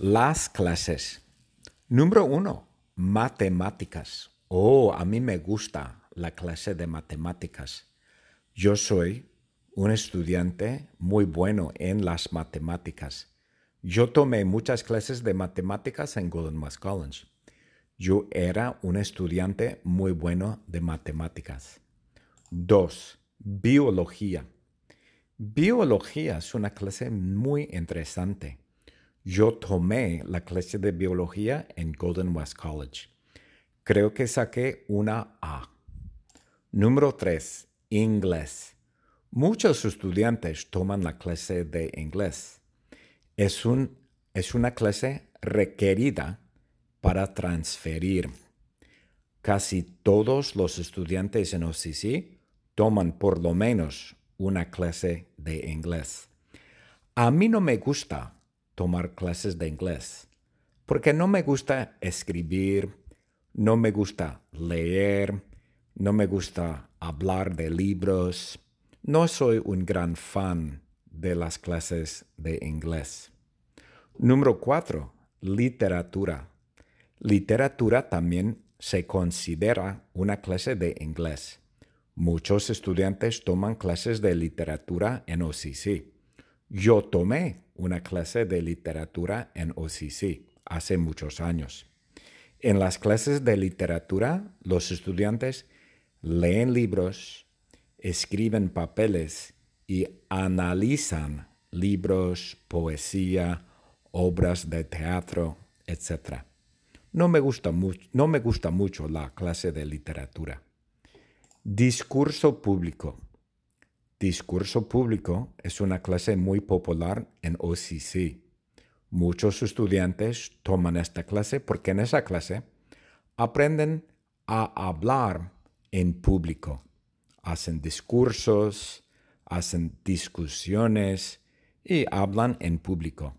Las clases. Número uno, matemáticas. Oh, a mí me gusta la clase de matemáticas. Yo soy un estudiante muy bueno en las matemáticas. Yo tomé muchas clases de matemáticas en Golden West College. Yo era un estudiante muy bueno de matemáticas. Dos, biología. Biología es una clase muy interesante. Yo tomé la clase de biología en Golden West College. Creo que saqué una A. Número 3. Inglés. Muchos estudiantes toman la clase de inglés. Es, un, es una clase requerida para transferir. Casi todos los estudiantes en OCC toman por lo menos una clase de inglés. A mí no me gusta tomar clases de inglés porque no me gusta escribir, no me gusta leer, no me gusta hablar de libros. No soy un gran fan de las clases de inglés. Número cuatro, literatura. Literatura también se considera una clase de inglés. Muchos estudiantes toman clases de literatura en OCC. Yo tomé una clase de literatura en OCC hace muchos años. En las clases de literatura, los estudiantes leen libros, escriben papeles y analizan libros, poesía, obras de teatro, etc. No me gusta, no me gusta mucho la clase de literatura. Discurso público. Discurso público es una clase muy popular en OCC. Muchos estudiantes toman esta clase porque en esa clase aprenden a hablar en público. Hacen discursos, hacen discusiones y hablan en público.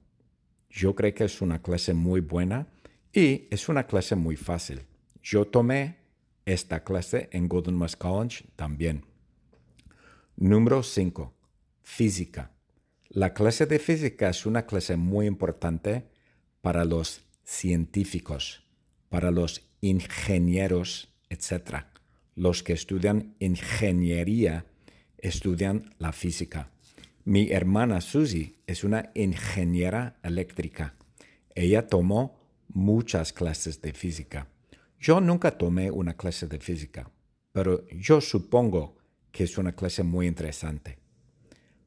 Yo creo que es una clase muy buena y es una clase muy fácil. Yo tomé esta clase en Golden West College también. Número 5. Física. La clase de física es una clase muy importante para los científicos, para los ingenieros, etc. Los que estudian ingeniería estudian la física. Mi hermana Susie es una ingeniera eléctrica. Ella tomó muchas clases de física. Yo nunca tomé una clase de física, pero yo supongo que es una clase muy interesante.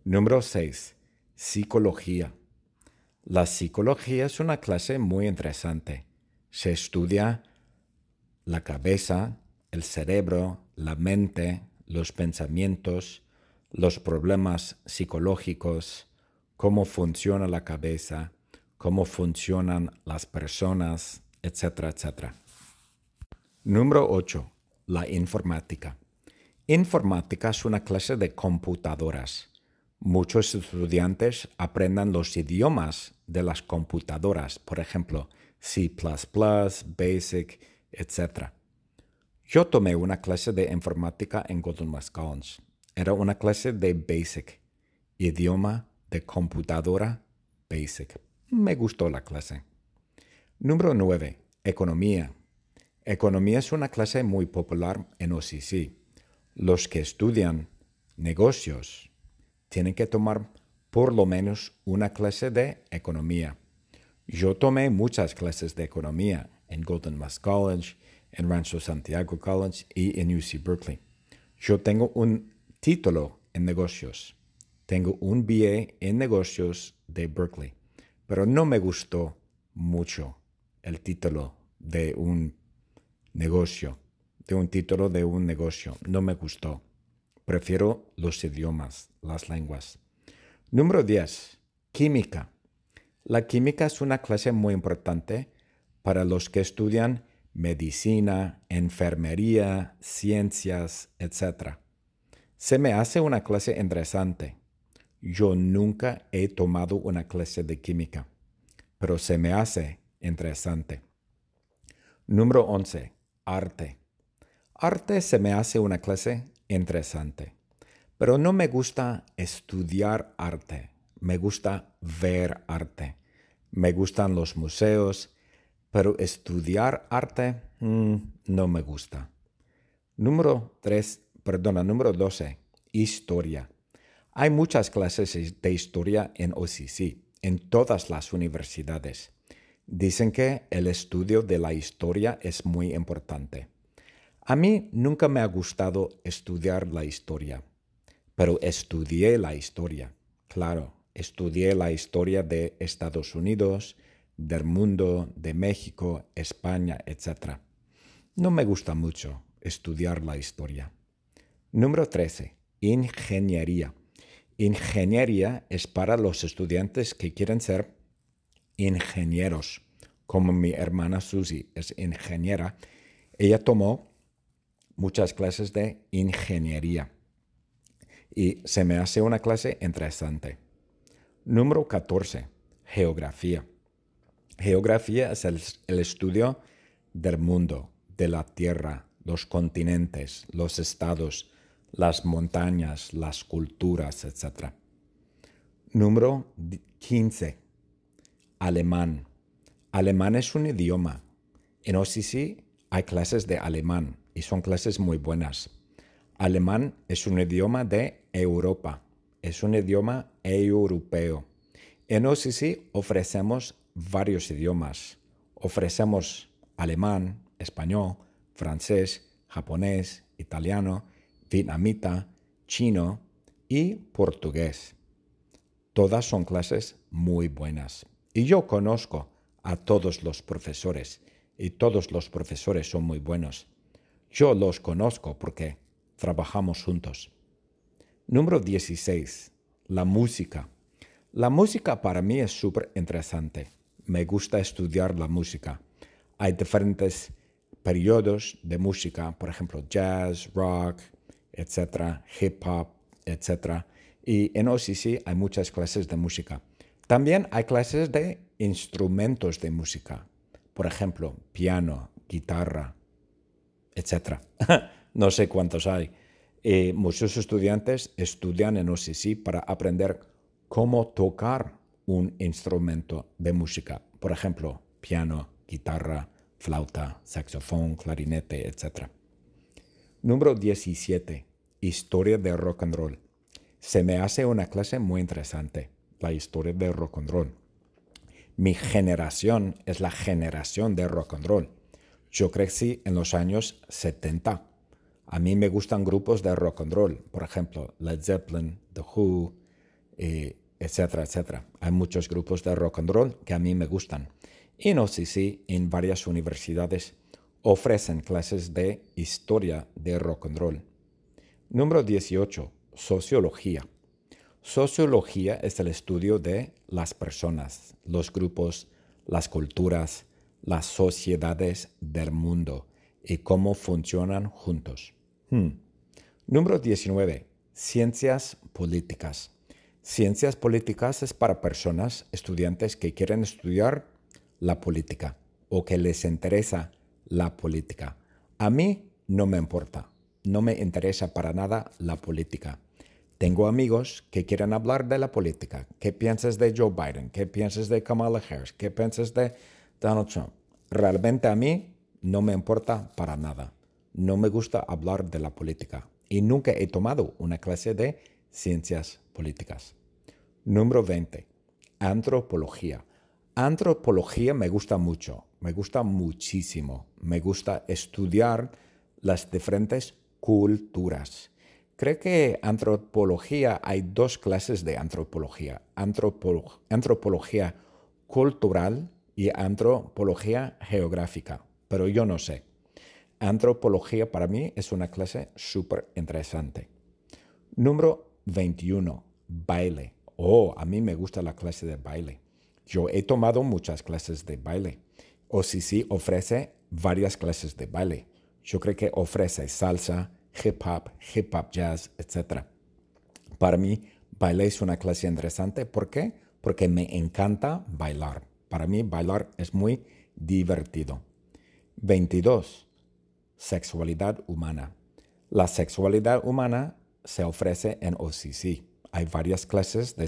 Número 6. Psicología. La psicología es una clase muy interesante. Se estudia la cabeza, el cerebro, la mente, los pensamientos, los problemas psicológicos, cómo funciona la cabeza, cómo funcionan las personas, etcétera, etcétera. Número 8. La informática. Informática es una clase de computadoras. Muchos estudiantes aprenden los idiomas de las computadoras, por ejemplo, C++, Basic, etc. Yo tomé una clase de informática en Golden West. Era una clase de Basic, idioma de computadora Basic. Me gustó la clase. Número 9. Economía. Economía es una clase muy popular en OCC. Los que estudian negocios tienen que tomar por lo menos una clase de economía. Yo tomé muchas clases de economía en Golden West College, en Rancho Santiago College y en UC Berkeley. Yo tengo un título en negocios. Tengo un BA en negocios de Berkeley, pero no me gustó mucho el título de un negocio, de un título de un negocio. No me gustó. Prefiero los idiomas, las lenguas. Número 10. Química. La química es una clase muy importante para los que estudian medicina, enfermería, ciencias, etc. Se me hace una clase interesante. Yo nunca he tomado una clase de química, pero se me hace interesante. Número 11 arte. Arte se me hace una clase interesante, pero no me gusta estudiar arte, me gusta ver arte. Me gustan los museos, pero estudiar arte mm, no me gusta. Número 3, perdona, número 12, historia. Hay muchas clases de historia en OCC, en todas las universidades. Dicen que el estudio de la historia es muy importante. A mí nunca me ha gustado estudiar la historia, pero estudié la historia. Claro, estudié la historia de Estados Unidos, del mundo, de México, España, etc. No me gusta mucho estudiar la historia. Número 13. Ingeniería. Ingeniería es para los estudiantes que quieren ser ingenieros. Como mi hermana Susie es ingeniera, ella tomó muchas clases de ingeniería y se me hace una clase interesante. Número 14. Geografía. Geografía es el, estudio del mundo, de la Tierra, los continentes, los estados, las montañas, las culturas, etc. Número 15. Alemán. Alemán es un idioma. En OCC hay clases de alemán y son clases muy buenas. Alemán es un idioma de Europa, es un idioma europeo. En OCC ofrecemos varios idiomas. Ofrecemos alemán, español, francés, japonés, italiano, vietnamita, chino y portugués. Todas son clases muy buenas. Y yo conozco a todos los profesores y todos los profesores son muy buenos. Yo los conozco porque trabajamos juntos. Número 16. La música. La música para mí es súper interesante. Me gusta estudiar la música. Hay diferentes periodos de música, por ejemplo, jazz, rock, etcétera, hip hop, etcétera. Y en OCC hay muchas clases de música. También hay clases de instrumentos de música, por ejemplo, piano, guitarra, etc. no sé cuántos hay. Eh, muchos estudiantes estudian en OCC para aprender cómo tocar un instrumento de música, por ejemplo, piano, guitarra, flauta, saxofón, clarinete, etc. Número 17. Historia del rock and roll. Se me hace una clase muy interesante, la historia del rock and roll. Mi generación es la generación de rock and roll. Yo crecí en los años 70. A mí me gustan grupos de rock and roll, por ejemplo, Led Zeppelin, The Who, eh, etcétera, etcétera. Hay muchos grupos de rock and roll que a mí me gustan. Sé si en varias universidades ofrecen clases de historia de rock and roll. Número 18. Sociología. Sociología es el estudio de las personas, los grupos, las culturas, las sociedades del mundo y cómo funcionan juntos. Hmm. Número 19. Ciencias políticas. Ciencias políticas es para personas, estudiantes que quieren estudiar la política o que les interesa la política. A mí no me importa, no me interesa para nada la política. Tengo amigos que quieren hablar de la política. ¿Qué piensas de Joe Biden? ¿Qué piensas de Kamala Harris? ¿Qué piensas de Donald Trump? Realmente a mí no me importa para nada. No me gusta hablar de la política y nunca he tomado una clase de ciencias políticas. Número 20. Antropología. Antropología me gusta mucho, me gusta muchísimo. Me gusta estudiar las diferentes culturas Creo que antropología, hay dos clases de antropología, antropología cultural y antropología geográfica, pero yo no sé. Antropología para mí es una clase súper interesante. Número 21, baile. Oh, a mí me gusta la clase de baile. Yo he tomado muchas clases de baile. O si sí, ofrece varias clases de baile. Yo creo que ofrece salsa, hip hop, hip hop jazz, etc. Para mí, baile es una clase interesante. ¿Por qué? Porque me encanta bailar. Para mí, bailar es muy divertido. 22. Sexualidad humana. La sexualidad humana se ofrece en OCC. Hay varias clases de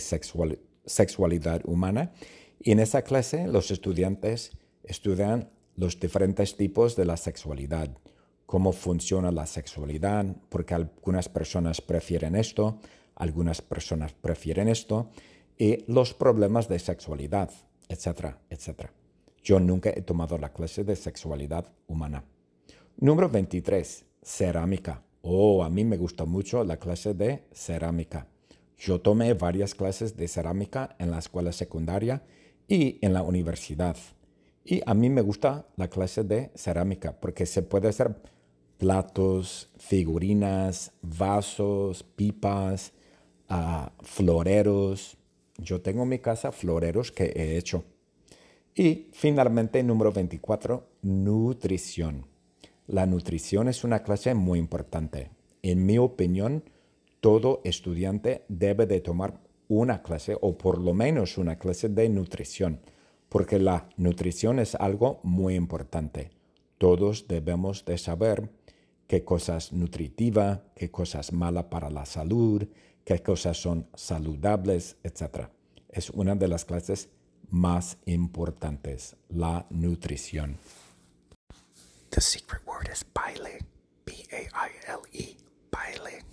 sexualidad humana Y en esa clase los estudiantes estudian los diferentes tipos de la sexualidad, cómo funciona la sexualidad, porque algunas personas prefieren esto, algunas personas prefieren esto, y los problemas de sexualidad, etcétera, etcétera. Yo nunca he tomado la clase de sexualidad humana. Número 23, cerámica. Oh, a mí me gusta mucho la clase de cerámica. Yo tomé varias clases de cerámica en la escuela secundaria y en la universidad. Y a mí me gusta la clase de cerámica porque se puede hacer platos, figurinas, vasos, pipas, uh, floreros. Yo tengo en mi casa floreros que he hecho. Y finalmente, número 24, nutrición. La nutrición es una clase muy importante. En mi opinión, todo estudiante debe de tomar una clase o por lo menos una clase de nutrición, porque la nutrición es algo muy importante. Todos debemos de saber qué cosas nutritivas, qué cosas malas para la salud, qué cosas son saludables, etc. Es una de las clases más importantes, la nutrición. The secret word is baile, B-A-I-L-E, baile.